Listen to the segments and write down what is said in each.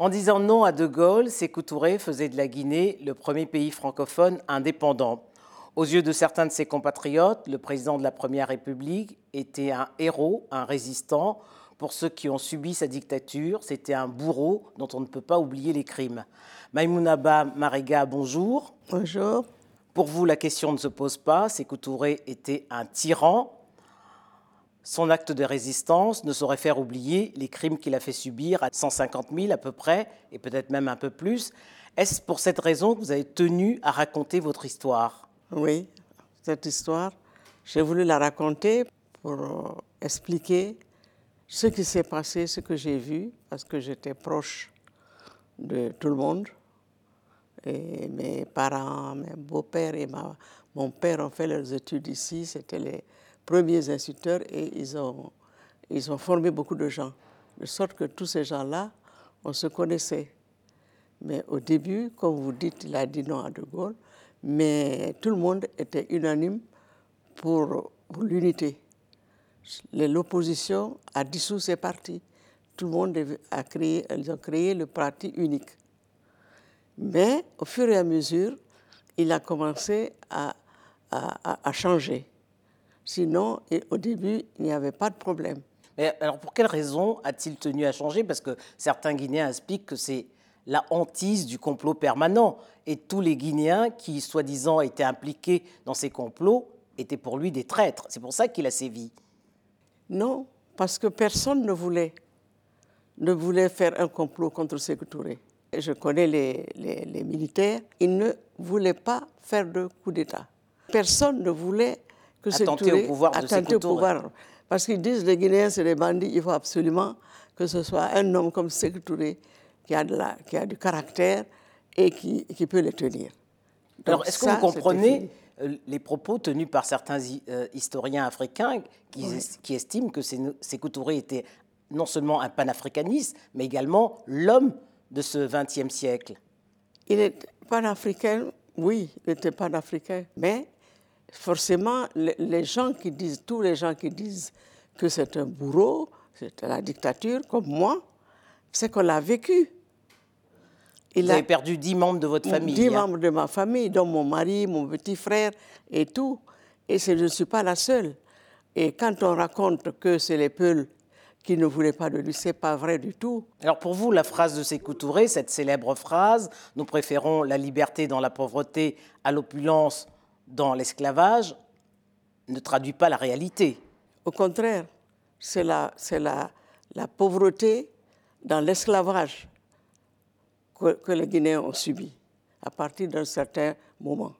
En disant non à De Gaulle, Sékou Touré faisait de la Guinée le premier pays francophone indépendant. Aux yeux de certains de ses compatriotes, le président de la Première République était un héros, un résistant. Pour ceux qui ont subi sa dictature, c'était un bourreau dont on ne peut pas oublier les crimes. Maïmounaba Mariga, bonjour. Bonjour. Pour vous, la question ne se pose pas. Sékou Touré était un tyran. Son acte de résistance ne saurait faire oublier les crimes qu'il a fait subir à 150 000 à peu près, et peut-être même un peu plus. Est-ce pour cette raison que vous avez tenu à raconter votre histoire? Oui, cette histoire, j'ai voulu la raconter pour euh, expliquer ce qui s'est passé, ce que j'ai vu, parce que j'étais proche de tout le monde. Et mes parents, mes beaux-pères et mon père ont fait leurs études ici. C'était les premiers instituteurs et ils ont, ils ont formé beaucoup de gens. De sorte que tous ces gens-là, on se connaissait. Mais au début, comme vous dites, il a dit non à De Gaulle, mais tout le monde était unanime pour, l'unité. L'opposition a dissous ses partis. Tout le monde a créé, ils ont créé le parti unique. Mais au fur et à mesure, il a commencé à, à changer. Sinon, au début, il n'y avait pas de problème. Mais alors, pour quelle raison a-t-il tenu à changer? Parce que certains Guinéens expliquent que c'est la hantise du complot permanent. Et tous les Guinéens qui, soi-disant, étaient impliqués dans ces complots étaient pour lui des traîtres. C'est pour ça qu'il a sévi. Non, parce que personne ne voulait, ne voulait faire un complot contre Sékou Touré. Je connais les, les, les militaires, ils ne voulaient pas faire de coup d'État. Personne ne voulait que attenter au pouvoir de au pouvoir. Parce qu'ils disent les Guinéens, c'est des bandits, il faut absolument que ce soit un homme comme Sékou Touré qui a, de la, qui a du caractère et qui, qui peut les tenir. Alors, est-ce que vous comprenez euh, les propos tenus par certains euh, historiens africains qui, qui estiment que Sékou Touré était non seulement un panafricaniste, mais également l'homme de ce XXe siècle? Il est panafricain, oui, il était panafricain, mais forcément, les gens qui disent, tous les gens qui disent que c'est un bourreau, c'est la dictature, comme moi, c'est qu'on l'a vécu. Il Vous avez perdu dix membres de votre famille. Dix hein. membres de ma famille, dont mon mari, mon petit frère et tout. Et je ne suis pas la seule. Et quand on raconte que c'est les Peuls qui ne voulaient pas de lui, c'est pas vrai du tout. Alors pour vous, la phrase de Sékou Touré, cette célèbre phrase, nous préférons la liberté dans la pauvreté à l'opulence dans l'esclavage ne traduit pas la réalité. Au contraire, c'est la, la, pauvreté dans l'esclavage que, les Guinéens ont subi à partir d'un certain moment.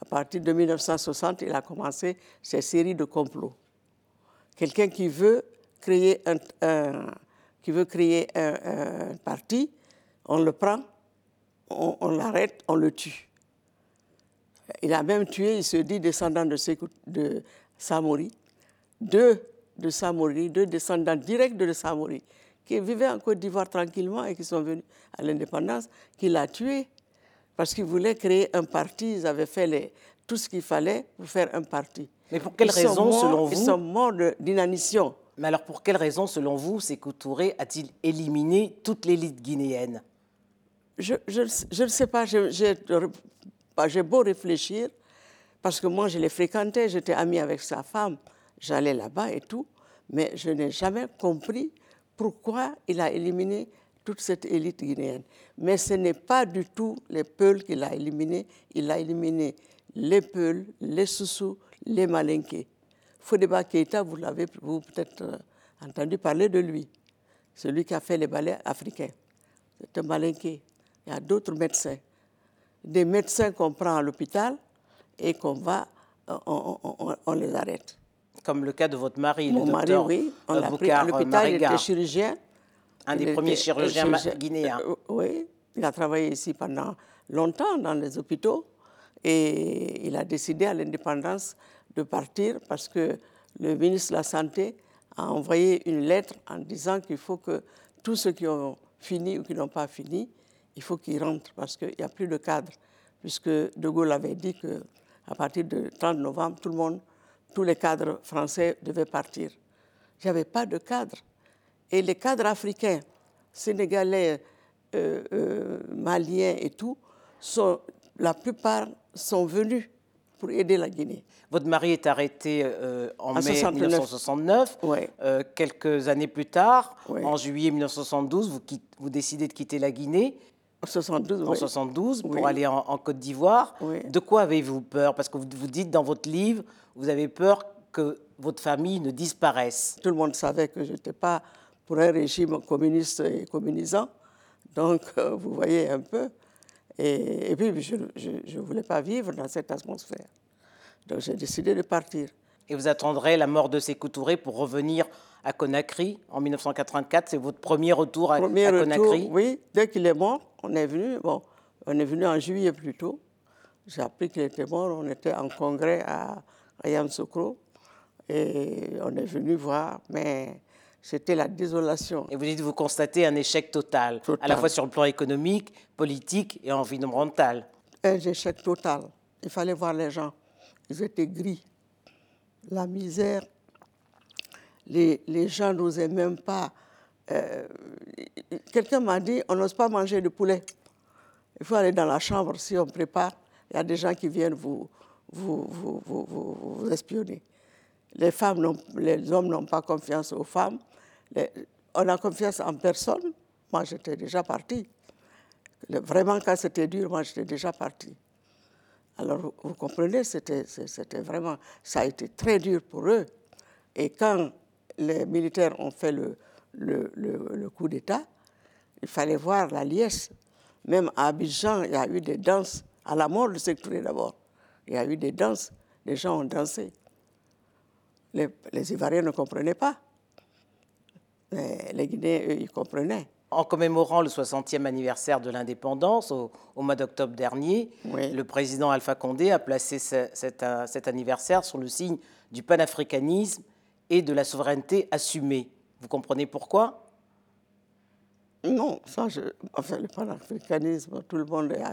À partir de 1960, il a commencé ces séries de complots. Quelqu'un qui veut créer un, parti, on le prend, on l'arrête, on le tue. Il a même tué, il se dit, descendant de, de Samori, deux de Samori, deux descendants directs de Samori, qui vivaient en Côte d'Ivoire tranquillement et qui sont venus à l'indépendance, qu'il a tué parce qu'ils voulaient créer un parti. Ils avaient fait les, tout ce qu'il fallait pour faire un parti. Mais pour quelle raison, selon vous Ils sont morts d'inanition. Mais alors, pour quelle raison, selon vous, Sékou Touré a-t-il éliminé toute l'élite guinéenne? Je ne sais pas. Bah, j'ai beau réfléchir, parce que moi, je les fréquentais, j'étais amie avec sa femme, j'allais là-bas et tout, mais je n'ai jamais compris pourquoi il a éliminé toute cette élite guinéenne. Mais ce n'est pas du tout les Peuls qu'il a éliminés, il a éliminé les Peuls, les Soussous, les Malinqués. Fodeba Keita, vous l'avez peut-être euh, entendu parler de lui, celui qui a fait les ballets africains. C'est un Malinqué. Il y a d'autres médecins des médecins qu'on prend à l'hôpital et qu'on va, euh, on, les arrête. Comme le cas de votre mari, Mon le mari, oui, on l'a pris à l'hôpital, il était chirurgien. Un des premiers chirurgiens, guinéens. Euh, oui, il a travaillé ici pendant longtemps dans les hôpitaux et il a décidé à l'indépendance de partir parce que le ministre de la Santé a envoyé une lettre en disant qu'il faut que tous ceux qui ont fini ou qui n'ont pas fini il faut qu'ils rentrent parce qu'il n'y a plus de cadre, puisque De Gaulle avait dit qu'à partir du 30 novembre, tout le monde, tous les cadres français devaient partir. Il n'y avait pas de cadre. Et les cadres africains, sénégalais, maliens et tout, sont, la plupart sont venus pour aider la Guinée. Votre mari est arrêté en, mai 1969. quelques années plus tard, en juillet 1972, vous, vous, décidez de quitter la Guinée. En 72, en 72 pour aller en, Côte d'Ivoire. De quoi avez-vous peur? Parce que vous, vous dites dans votre livre, vous avez peur que votre famille ne disparaisse. Tout le monde savait que je n'étais pas pour un régime communiste et communisant. Donc, euh, vous voyez un peu. Et, puis, je ne voulais pas vivre dans cette atmosphère. Donc, j'ai décidé de partir. Et vous attendrez la mort de Sékou Touré pour revenir à Conakry en 1984. C'est votre premier retour à, premier Conakry? Oui, dès qu'il est mort, on est venu. Bon, on est venu en juillet plus tôt. J'ai appris qu'il était mort. On était en congrès à, à Yamoussoukro. Et on est venu voir, mais c'était la désolation. Et vous dites, vous constatez un échec total, total, à la fois sur le plan économique, politique et environnemental. Un échec total. Il fallait voir les gens. Ils étaient gris. La misère, les, les gens n'osaient même pas. Euh, quelqu'un m'a dit on n'ose pas manger de poulet. Il faut aller dans la chambre si on prépare. Il y a des gens qui viennent vous, vous, vous, vous, vous espionner. Les femmes, les hommes n'ont pas confiance aux femmes. on a confiance en personne. Moi, j'étais déjà partie. Vraiment, quand c'était dur, moi, j'étais déjà partie. Alors, vous, comprenez, c'était vraiment, ça a été très dur pour eux. Et quand les militaires ont fait le, le, coup d'État, il fallait voir la liesse. Même à Abidjan, il y a eu des danses, à la mort de Sectouré d'abord. Il y a eu des danses, les gens ont dansé. Les, les Ivoiriens ne comprenaient pas. Mais les Guinéens, eux, ils comprenaient. En commémorant le 60e anniversaire de l'indépendance au, mois d'octobre dernier, le président Alpha Condé a placé cet, cet anniversaire sur le signe du panafricanisme et de la souveraineté assumée. Vous comprenez pourquoi? Non, ça, je, enfin, le panafricanisme, tout le monde est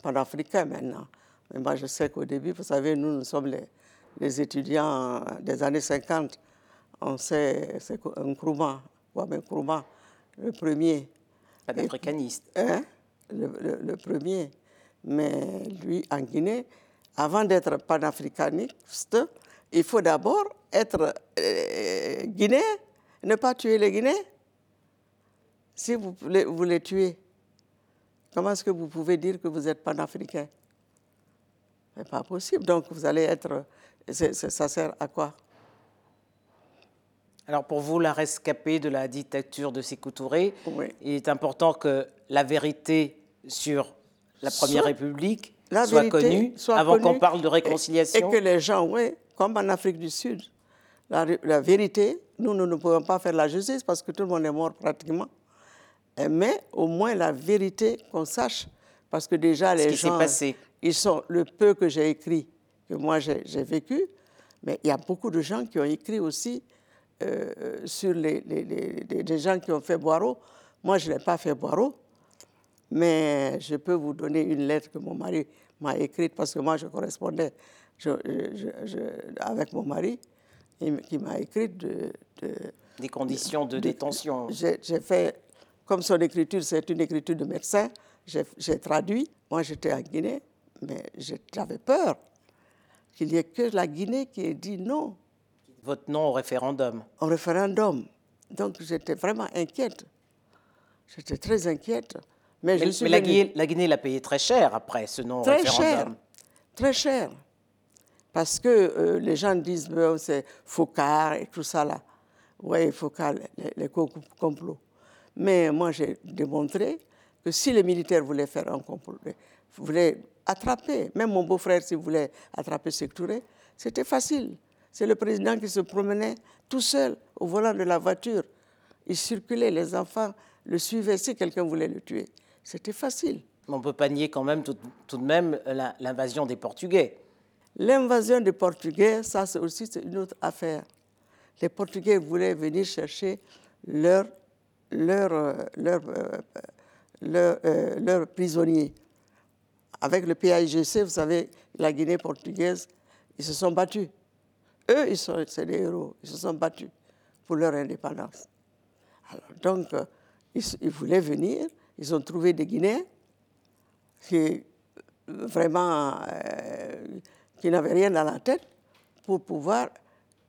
panafricain maintenant. Mais moi, je sais qu'au début, vous savez, nous, nous sommes les, les étudiants des années 50. On sait, c'est un Nkrumah, Kwame Nkrumah, le premier. Panafricaniste. Hein, le, le, premier. Mais lui, en Guinée, avant d'être panafricaniste, il faut d'abord être euh, guinéen, ne pas tuer les Guinéens. Si vous les, vous les tuez, comment est-ce que vous pouvez dire que vous êtes panafricain Ce n'est pas possible. Donc vous allez être. ça sert à quoi? Alors pour vous, la rescapée de la dictature de Sékou Touré, il est important que la vérité sur la Première République soit connue avant qu'on parle de réconciliation. Et, que les gens, oui, comme en Afrique du Sud, la, vérité, nous, nous ne pouvons pas faire la justice parce que tout le monde est mort pratiquement. Mais au moins la vérité qu'on sache, parce que déjà les gens, passé. ils sont le peu que j'ai écrit, que moi j'ai vécu, mais il y a beaucoup de gens qui ont écrit aussi euh, sur les, les, gens qui ont fait Boireau. Moi, je n'ai pas fait Boireau, mais je peux vous donner une lettre que mon mari m'a écrite parce que moi, je correspondais avec mon mari qui m'a écrit de, des conditions de, détention. J'ai fait, comme son écriture, c'est une écriture de médecin, j'ai traduit. Moi, j'étais en Guinée, mais j'avais peur qu'il n'y ait que la Guinée qui ait dit non. Votre non au référendum Au référendum. Donc, j'étais vraiment inquiète. J'étais très inquiète. Mais, je suis la, Guinée, la Guinée l'a payé très cher après ce non au référendum. Cher, très cher. Parce que euh, les gens disent que c'est Foucault et tout ça là. Oui, Foucault, les, les complots. Mais moi, j'ai démontré que si les militaires voulaient faire un complot, voulaient attraper, même mon beau-frère, s'il voulait attraper Sectouré, c'était facile. C'est le président qui se promenait tout seul au volant de la voiture. Il circulait, les enfants le suivaient si quelqu'un voulait le tuer. C'était facile. On peut pas nier quand même tout de même l'invasion des Portugais. L'invasion des Portugais, ça c'est aussi une autre affaire. Les Portugais voulaient venir chercher leurs leur, leur, leur, leur, prisonniers. Avec le PAIGC, vous savez, la Guinée portugaise, ils se sont battus. Eux, ils sont des héros, ils se sont battus pour leur indépendance. Alors, donc, ils, voulaient venir ils ont trouvé des Guinéens qui vraiment euh, qui n'avaient rien dans la tête pour pouvoir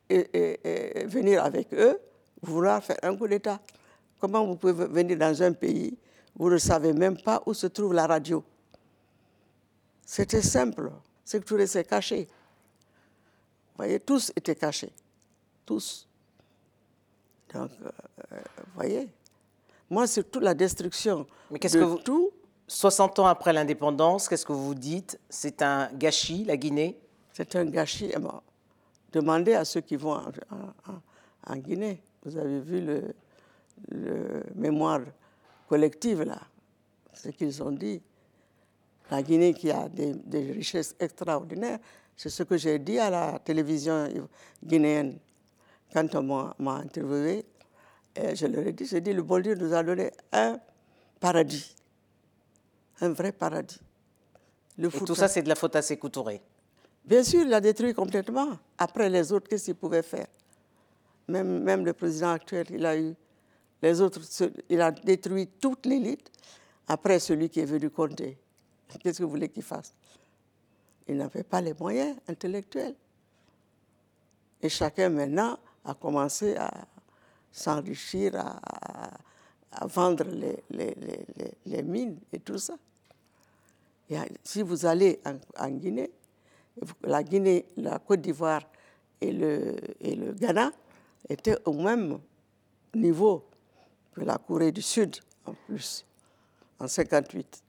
venir avec eux, vouloir faire un coup d'État. Comment vous pouvez venir dans un pays, vous ne savez même pas où se trouve la radio C'était simple, c'est que tout s'est caché. Vous voyez, tous étaient cachés. Tous. Donc, euh, vous voyez, moi, c'est toute la destruction Mais de que vous... tout. 60 ans après l'indépendance, qu'est-ce que vous dites? C'est un gâchis, la Guinée? C'est un gâchis. Demandez à ceux qui vont en, Guinée. Vous avez vu le, mémoire collectif, là, ce qu'ils ont dit. La Guinée qui a des, richesses extraordinaires, c'est ce que j'ai dit à la télévision guinéenne quand on m'a interviewé. Je leur ai dit, j'ai dit, le bon Dieu nous a donné un paradis un vrai paradis. Le Et tout ça, c'est de la faute à Sékou Touré Bien sûr, il l'a détruit complètement. Après, les autres, qu'est-ce qu'ils pouvaient faire? Même, même le président actuel, il a eu les autres, il a détruit toute l'élite. Après, celui qui est venu compter, qu'est-ce que vous voulez qu'il fasse? Il n'avait pas les moyens intellectuels. Et chacun maintenant a commencé à s'enrichir, à, à vendre les, les, les, les, mines et tout ça. si vous allez en, Guinée, la Guinée, la Côte d'Ivoire et le, et le Ghana étaient au même niveau que la Corée du Sud, en plus, en 58.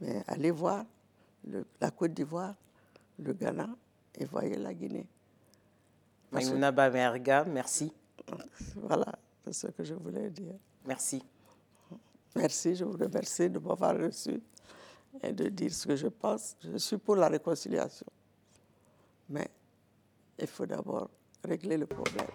Mais allez voir la Côte d'Ivoire, le Ghana, et voyez la Guinée. Maïmouna merci. Voilà, c'est ce que je voulais dire. Merci. Merci, je vous remercie de m'avoir reçu et de dire ce que je pense. Je suis pour la réconciliation. Mais il faut d'abord régler le problème.